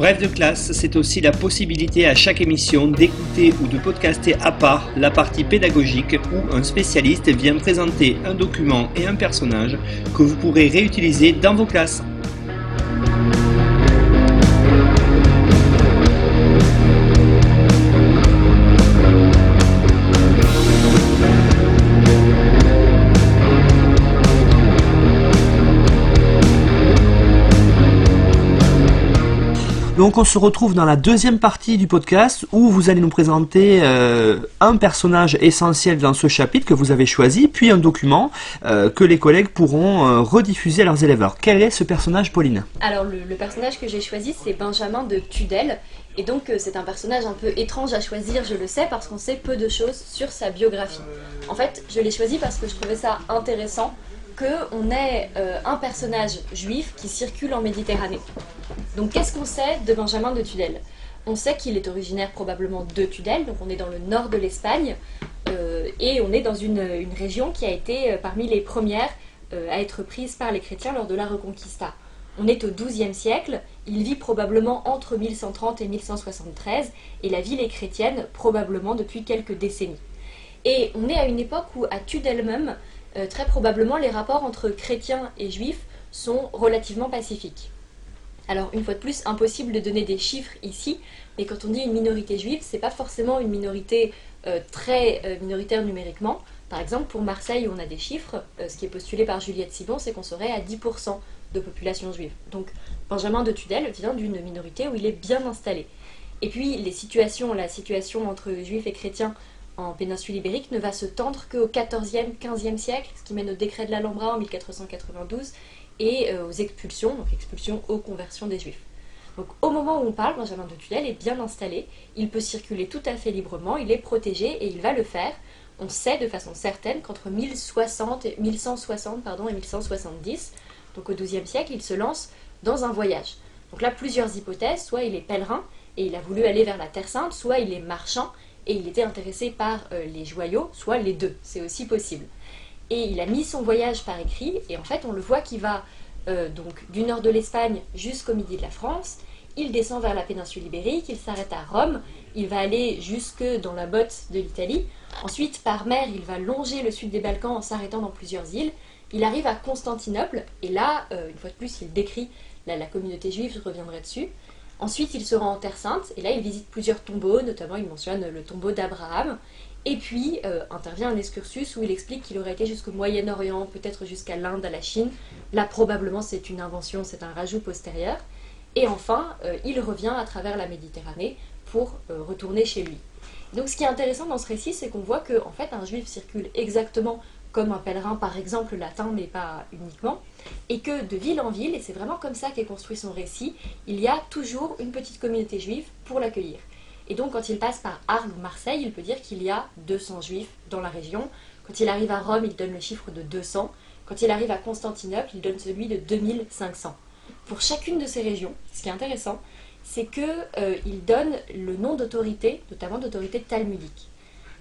Bref de classe, c'est aussi la possibilité à chaque émission d'écouter ou de podcaster à part la partie pédagogique où un spécialiste vient présenter un document et un personnage que vous pourrez réutiliser dans vos classes. Donc on se retrouve dans la deuxième partie du podcast où vous allez nous présenter euh, un personnage essentiel dans ce chapitre que vous avez choisi, puis un document euh, que les collègues pourront euh, rediffuser à leurs élèves. Quel est ce personnage, Pauline? Alors le, le personnage que j'ai choisi c'est Benjamin de Tudel. Et donc c'est un personnage un peu étrange à choisir, je le sais, parce qu'on sait peu de choses sur sa biographie. En fait, je l'ai choisi parce que je trouvais ça intéressant qu'on ait un personnage juif qui circule en Méditerranée. Donc qu'est-ce qu'on sait de Benjamin de Tudel? On sait qu'il est originaire probablement de Tudel, donc on est dans le nord de l'Espagne, euh, et on est dans une, région qui a été euh, parmi les premières euh, à être prise par les chrétiens lors de la Reconquista. On est au XIIe siècle, il vit probablement entre 1130 et 1173, et la ville est chrétienne probablement depuis quelques décennies. Et on est à une époque où, à Tudel même, très probablement les rapports entre chrétiens et juifs sont relativement pacifiques. Alors une fois de plus, impossible de donner des chiffres ici, mais quand on dit une minorité juive, c'est pas forcément une minorité euh, très euh, minoritaire numériquement. Par exemple, pour Marseille, où on a des chiffres, euh, ce qui est postulé par Juliette Sibon, c'est qu'on serait à 10% de population juive. Donc Benjamin de Tudel vient d'une minorité où il est bien installé. Et puis la situation entre juifs et chrétiens en péninsule ibérique ne va se tendre qu'au 14e, 15e siècle, ce qui mène au décret de l'Alhambra en 1492 et euh, aux expulsions, donc expulsions aux conversions des juifs. Donc au moment où on parle, Benjamin de Tudel est bien installé, il peut circuler tout à fait librement, il est protégé et il va le faire. On sait de façon certaine qu'entre 1160 et 1160 pardon, et 1170, donc au XIIe siècle, il se lance dans un voyage. Donc là, plusieurs hypothèses, soit il est pèlerin et il a voulu aller vers la Terre Sainte, soit il est marchand et il était intéressé par euh, les joyaux, soit les deux, c'est aussi possible. Et il a mis son voyage par écrit, et en fait on le voit qu'il va euh, donc du nord de l'Espagne jusqu'au midi de la France, il descend vers la péninsule ibérique, il s'arrête à Rome, il va aller jusque dans la botte de l'Italie, ensuite par mer il va longer le sud des Balkans en s'arrêtant dans plusieurs îles, il arrive à Constantinople, et là, euh, une fois de plus, il décrit la communauté juive, je reviendrai dessus. Ensuite, il se rend en Terre Sainte, et là, il visite plusieurs tombeaux, notamment il mentionne le tombeau d'Abraham, et puis euh, intervient un excursus où il explique qu'il aurait été jusqu'au Moyen-Orient, peut-être jusqu'à l'Inde, à la Chine. Là, probablement, c'est une invention, c'est un rajout postérieur. Et enfin, euh, il revient à travers la Méditerranée pour euh, retourner chez lui. Donc, ce qui est intéressant dans ce récit, c'est qu'on voit qu'en en fait, un juif circule exactement comme un pèlerin, par exemple latin, mais pas uniquement, et que de ville en ville, et c'est vraiment comme ça qu'est construit son récit, il y a toujours une petite communauté juive pour l'accueillir. Et donc quand il passe par Arles ou Marseille, il peut dire qu'il y a 200 juifs dans la région. Quand il arrive à Rome, il donne le chiffre de 200. Quand il arrive à Constantinople, il donne celui de 2500. Pour chacune de ces régions, ce qui est intéressant, c'est qu'il euh, donne le nom d'autorité, notamment d'autorité talmudique.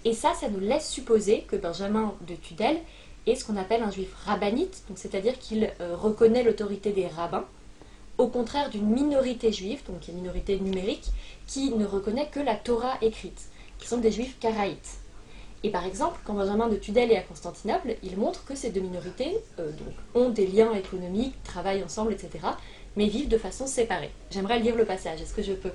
Et ça, ça nous laisse supposer que Benjamin de Tudel est ce qu'on appelle un juif rabbinite, c'est-à-dire qu'il euh, reconnaît l'autorité des rabbins, au contraire d'une minorité juive, donc une minorité numérique, qui ne reconnaît que la Torah écrite, qui sont des juifs karaïtes. Et par exemple, quand Benjamin de Tudel est à Constantinople, il montre que ces deux minorités euh, ont des liens économiques, travaillent ensemble, etc., mais vivent de façon séparée. J'aimerais lire le passage, est-ce que je peux?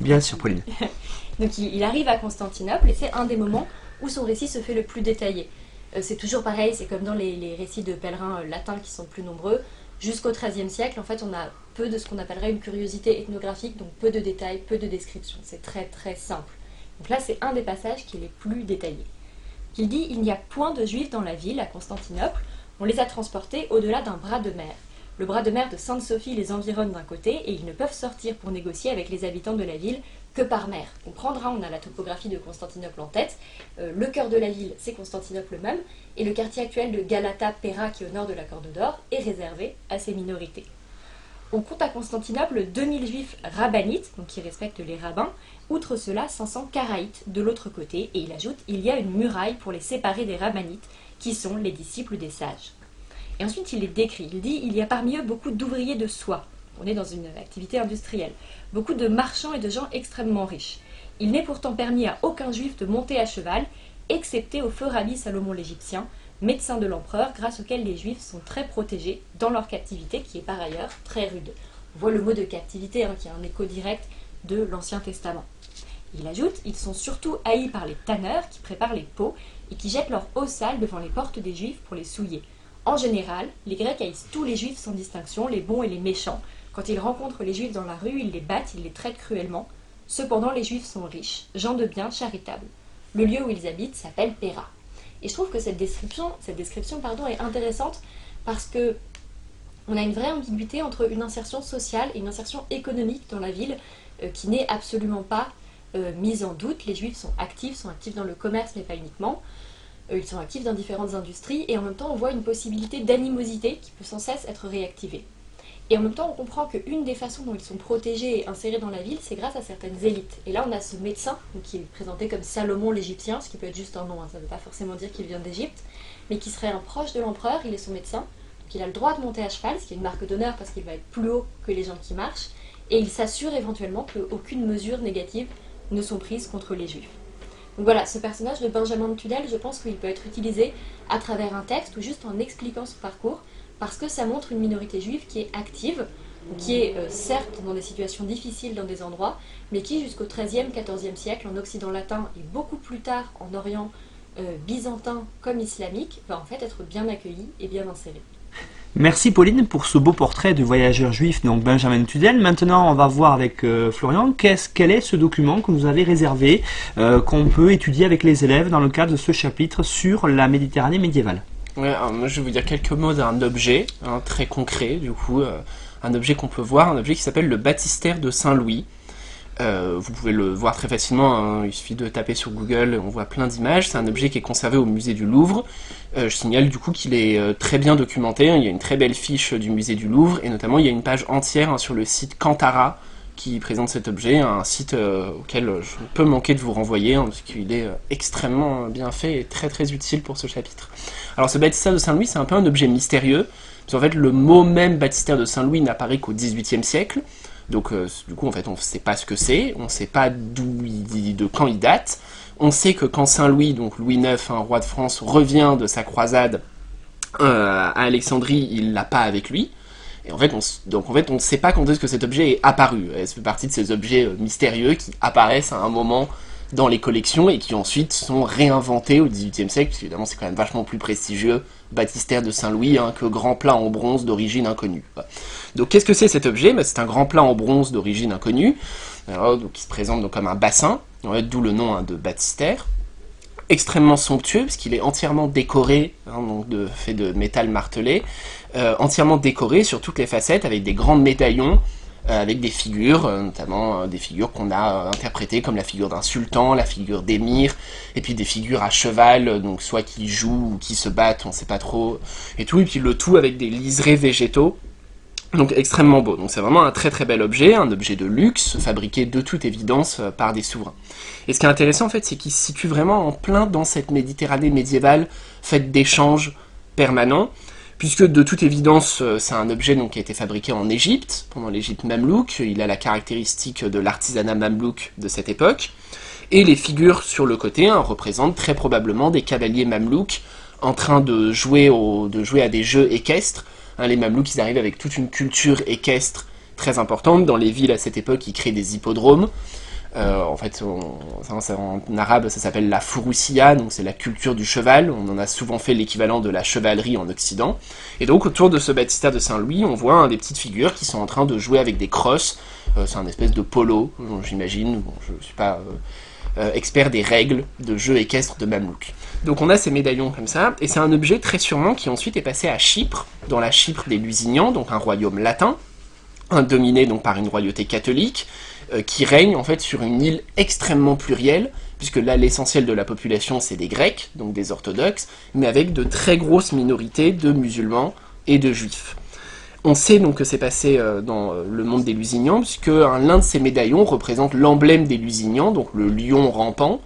Bien sûr, Pauline. Donc il, arrive à Constantinople et c'est un des moments où son récit se fait le plus détaillé. Euh, c'est toujours pareil, c'est comme dans les, récits de pèlerins euh, latins qui sont plus nombreux jusqu'au XIIIe siècle, en fait, on a peu de ce qu'on appellerait une curiosité ethnographique, donc peu de détails, peu de descriptions. C'est très très simple. Donc là, c'est un des passages qui est les plus détaillés. Il dit Il n'y a point de juifs dans la ville, à Constantinople. On les a transportés au-delà d'un bras de mer. Le bras de mer de Sainte-Sophie les environne d'un côté et ils ne peuvent sortir pour négocier avec les habitants de la ville que par mer. Comprendre, on a la topographie de Constantinople en tête. Euh, le cœur de la ville, c'est Constantinople même, et le quartier actuel de Galata-Pera, qui est au nord de la Corde d'Or, est réservé à ces minorités. On compte à Constantinople 2000 juifs rabbinites, donc qui respectent les rabbins, outre cela 500 karaïtes de l'autre côté, et il ajoute il y a une muraille pour les séparer des rabbinites, qui sont les disciples des sages. Et ensuite il les décrit, il dit il y a parmi eux beaucoup d'ouvriers de soie, on est dans une activité industrielle, beaucoup de marchands et de gens extrêmement riches. Il n'est pourtant permis à aucun juif de monter à cheval, excepté au feu rabbi Salomon l'Égyptien, médecin de l'empereur, grâce auquel les juifs sont très protégés dans leur captivité, qui est par ailleurs très rude. On voit le mot de captivité hein, qui est un écho direct de l'Ancien Testament. Il ajoute Ils sont surtout haïs par les tanneurs qui préparent les pots et qui jettent leur eau sale devant les portes des juifs pour les souiller. En général, les Grecs haïssent tous les juifs sans distinction, les bons et les méchants. Quand ils rencontrent les juifs dans la rue, ils les battent, ils les traitent cruellement. Cependant, les juifs sont riches, gens de bien, charitables. Le lieu où ils habitent s'appelle Péra. Et je trouve que cette description, est intéressante parce que on a une vraie ambiguïté entre une insertion sociale et une insertion économique dans la ville euh, qui n'est absolument pas euh, mise en doute. Les juifs sont actifs, sont actifs dans le commerce, mais pas uniquement. Euh, ils sont actifs dans différentes industries et en même temps on voit une possibilité d'animosité qui peut sans cesse être réactivée. Et en même temps, on comprend qu'une des façons dont ils sont protégés et insérés dans la ville, c'est grâce à certaines élites. Et là, on a ce médecin, qui est présenté comme Salomon l'Égyptien, ce qui peut être juste un nom, hein, ça ne veut pas forcément dire qu'il vient d'Égypte, mais qui serait un proche de l'empereur, il est son médecin, donc il a le droit de monter à cheval, ce qui est une marque d'honneur parce qu'il va être plus haut que les gens qui marchent, et il s'assure éventuellement qu'aucune mesure négative ne sont prises contre les juifs. Donc voilà, ce personnage de Benjamin de Tudel, je pense qu'il peut être utilisé à travers un texte ou juste en expliquant son parcours, parce que ça montre une minorité juive qui est active, qui est euh, certes dans des situations difficiles dans des endroits, mais qui jusqu'au XIIIe, XIVe siècle, en Occident latin et beaucoup plus tard en Orient euh, byzantin comme islamique, va en fait être bien accueilli et bien inséré. Merci Pauline pour ce beau portrait de voyageur juif, donc Benjamin Tudel. Maintenant, on va voir avec euh, Florian quel est ce document que vous avez réservé, qu'on peut étudier avec les élèves dans le cadre de ce chapitre sur la Méditerranée médiévale? Ouais, je vais vous dire quelques mots d'un objet hein, très concret, du coup, euh, un objet qu'on peut voir, un objet qui s'appelle le baptistère de Saint-Louis. Euh, vous pouvez le voir très facilement, hein, il suffit de taper sur Google, on voit plein d'images. C'est un objet qui est conservé au musée du Louvre. Euh, je signale du coup qu'il est très bien documenté, hein. il y a une très belle fiche du musée du Louvre, et notamment il y a une page entière sur le site Cantara, qui présente cet objet, un site auquel je peux manquer de vous renvoyer, parce qu'il est extrêmement bien fait et très très utile pour ce chapitre. Alors ce baptistère de Saint-Louis, c'est un peu un objet mystérieux, parce qu'en fait le mot même baptistère de Saint-Louis n'apparaît qu'au XVIIIe siècle, donc euh, du coup en fait on ne sait pas ce que c'est, on ne sait pas d'où de quand il date, on sait que quand Saint-Louis, donc Louis IX, roi de France, revient de sa croisade euh, à Alexandrie, il l'a pas avec lui. Et en fait, on, donc en fait, on ne sait pas quand est-ce que cet objet est apparu. Ça fait partie de ces objets euh, mystérieux qui apparaissent à un moment dans les collections et qui ensuite sont réinventés au XVIIIe siècle, parce évidemment c'est quand même vachement plus prestigieux, baptistère de Saint-Louis, hein, que grand plat en bronze d'origine inconnue. Donc qu'est-ce que c'est cet objet? Bah, C'est un grand plat en bronze d'origine inconnue, donc, qui se présente comme un bassin, d'où le nom hein, de baptistère, extrêmement somptueux, parce qu'il est entièrement décoré, hein, fait de métal martelé, euh, entièrement décoré sur toutes les facettes, avec des grands médaillons, avec des figures, euh, notamment euh, des figures qu'on a interprétées comme la figure d'un sultan, la figure d'émir, et puis des figures à cheval, donc soit qui jouent ou qui se battent, on ne sait pas trop, et tout, et puis le tout avec des liserés végétaux, donc extrêmement beau. Donc c'est vraiment un très très bel objet, un objet de luxe, fabriqué de toute évidence par des souverains. Et ce qui est intéressant en fait, c'est qu'il se situe vraiment en plein dans cette Méditerranée médiévale faite d'échanges permanents puisque de toute évidence euh, c'est un objet donc, qui a été fabriqué en Égypte, pendant l'Égypte mamelouk, il a la caractéristique de l'artisanat mamelouk de cette époque, et les figures sur le côté hein, représentent très probablement des cavaliers mamelouks en train de jouer, à des jeux équestres. Hein, les mamelouks ils arrivent avec toute une culture équestre très importante, dans les villes à cette époque ils créent des hippodromes, euh, en fait, en arabe, ça s'appelle la furusiya, donc c'est la culture du cheval. On en a souvent fait l'équivalent de la chevalerie en Occident. Et donc, autour de ce baptistère de Saint-Louis, on voit des petites figures qui sont en train de jouer avec des crosses. Euh, c'est un espèce de polo, j'imagine. je ne suis pas euh, expert des règles de jeu équestre de Mamelouk. Donc, on a ces médaillons comme ça, et c'est un objet très sûrement qui ensuite est passé à Chypre, dans la Chypre des Lusignans, donc un royaume latin, dominé donc par une royauté catholique euh, qui règne en fait sur une île extrêmement plurielle, puisque là l'essentiel de la population c'est des Grecs, donc des orthodoxes, mais avec de très grosses minorités de musulmans et de juifs. On sait donc que c'est passé euh, dans euh, le monde des Lusignans, puisque l'un de ces médaillons représente l'emblème des Lusignans, donc le lion rampant,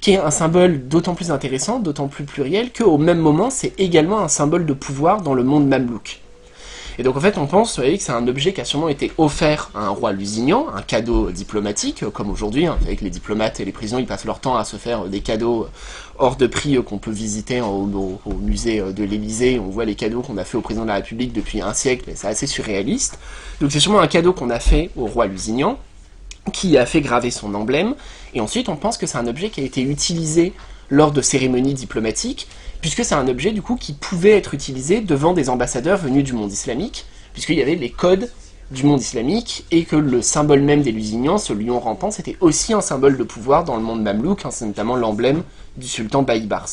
qui est un symbole d'autant plus intéressant, d'autant plus pluriel, qu'au même moment c'est également un symbole de pouvoir dans le monde mamelouk. Et donc en fait on pense que c'est un objet qui a sûrement été offert à un roi lusignan, un cadeau diplomatique, comme aujourd'hui, hein, avec les diplomates et les prisons, ils passent leur temps à se faire des cadeaux hors de prix qu'on peut visiter au, musée de l'Élysée, on voit les cadeaux qu'on a fait au président de la République depuis un siècle, c'est assez surréaliste. Donc c'est sûrement un cadeau qu'on a fait au roi lusignan, qui a fait graver son emblème, et ensuite on pense que c'est un objet qui a été utilisé lors de cérémonies diplomatiques, puisque c'est un objet du coup qui pouvait être utilisé devant des ambassadeurs venus du monde islamique, puisqu'il y avait les codes du monde islamique, et que le symbole même des Lusignans, ce lion rampant, c'était aussi un symbole de pouvoir dans le monde mamelouk, hein, c'est notamment l'emblème du sultan Baïbars.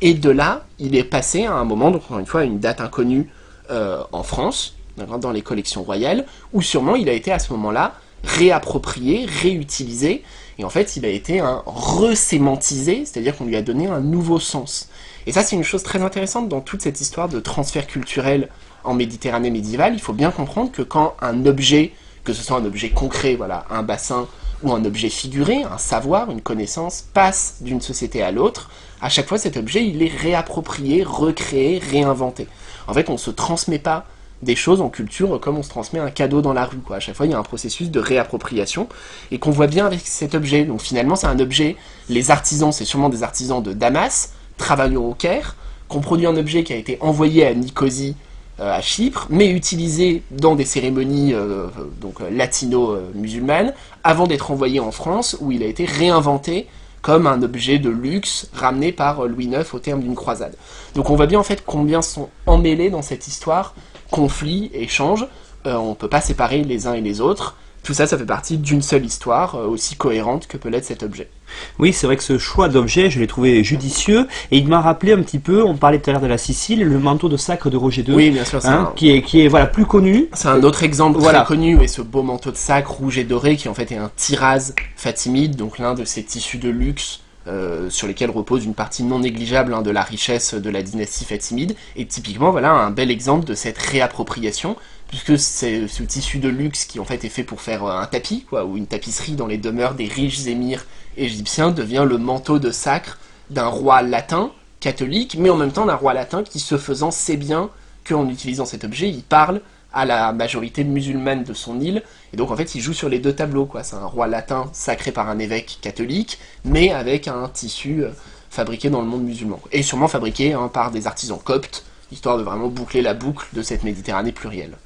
Et de là, il est passé à un moment, donc encore une fois, à une date inconnue euh, en France, dans les collections royales, où sûrement il a été à ce moment-là réapproprié, réutilisé, et en fait il a été un resémantisé, c'est-à-dire qu'on lui a donné un nouveau sens. Et ça, c'est une chose très intéressante dans toute cette histoire de transfert culturel en Méditerranée médiévale. Il faut bien comprendre que quand un objet, que ce soit un objet concret, voilà, un bassin, ou un objet figuré, un savoir, une connaissance, passe d'une société à l'autre, à chaque fois cet objet, il est réapproprié, recréé, réinventé. En fait, on ne se transmet pas des choses en culture comme on se transmet un cadeau dans la rue. Quoi. À chaque fois, il y a un processus de réappropriation et qu'on voit bien avec cet objet. Donc finalement, c'est un objet, les artisans, c'est sûrement des artisans de Damas, travaillant au Caire, qu'on produit un objet qui a été envoyé à Nicosie, euh, à Chypre, mais utilisé dans des cérémonies euh, donc euh, latino-musulmanes, avant d'être envoyé en France, où il a été réinventé comme un objet de luxe ramené par Louis IX au terme d'une croisade. Donc on voit bien en fait combien sont emmêlés dans cette histoire, conflits, échanges, on ne peut pas séparer les uns et les autres, tout ça, ça fait partie d'une seule histoire, aussi cohérente que peut l'être cet objet. Oui, c'est vrai que ce choix d'objet, je l'ai trouvé judicieux et il m'a rappelé un petit peu, on parlait tout à l'heure de la Sicile, le manteau de sacre de Roger II. Oui, bien sûr, hein, qui est qui est voilà plus connu. C'est un autre exemple voilà. très connu et ce beau manteau de sacre rouge et doré qui en fait est un tiraz fatimide, donc l'un de ces tissus de luxe euh, sur lesquels repose une partie non négligeable hein, de la richesse de la dynastie fatimide, et typiquement voilà un bel exemple de cette réappropriation, puisque ce tissu de luxe qui en fait est fait pour faire euh, un tapis, ou une tapisserie dans les demeures des riches émirs égyptien devient le manteau de sacre d'un roi latin, catholique, mais en même temps d'un roi latin qui, se faisant, sait bien qu'en utilisant cet objet, il parle à la majorité musulmane de son île, et donc en fait il joue sur les deux tableaux, quoi. C'est un roi latin sacré par un évêque catholique, mais avec un tissu euh, fabriqué dans le monde musulman. Et sûrement fabriqué hein, par des artisans coptes, histoire de vraiment boucler la boucle de cette Méditerranée plurielle.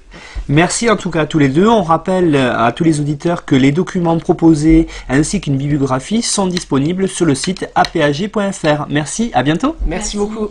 Merci en tout cas à tous les deux. On rappelle à tous les auditeurs que les documents proposés ainsi qu'une bibliographie sont disponibles sur le site apag.fr. Merci, à bientôt. Merci. beaucoup.